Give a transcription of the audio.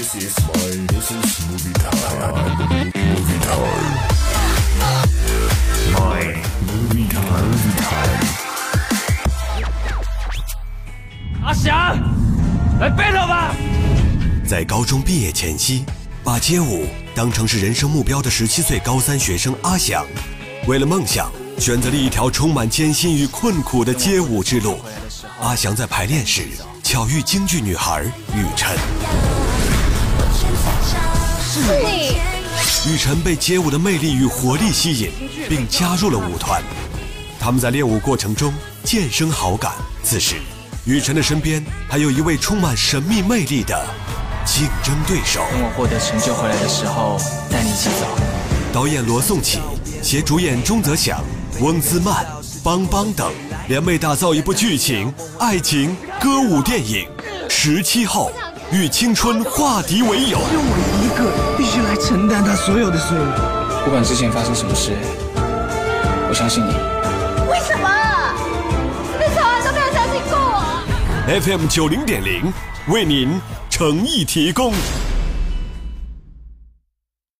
This is my this is movie time. Movie time. My movie time. Movie time. 阿翔，来背了吧！在高中毕业前夕，把街舞当成是人生目标的十七岁高三学生阿翔，为了梦想，选择了一条充满艰辛与困苦的街舞之路。阿翔在排练时巧遇京剧女孩雨辰，是你，雨辰被街舞的魅力与活力吸引，并加入了舞团。他们在练舞过程中渐生好感。此时，雨辰的身边还有一位充满神秘魅力的竞争对手。等我获得成就回来的时候，带你一起走。导演罗颂启携主演钟泽祥、翁姿曼、邦邦等联袂打造一部剧情、爱情、歌舞电影《十七号》，与青春化敌为友。只有我一个必须来承担他所有的罪恶。不管之前发生什么事，我相信你。为什么？你从来都没有相信过我。FM 九零点零为您诚意提供。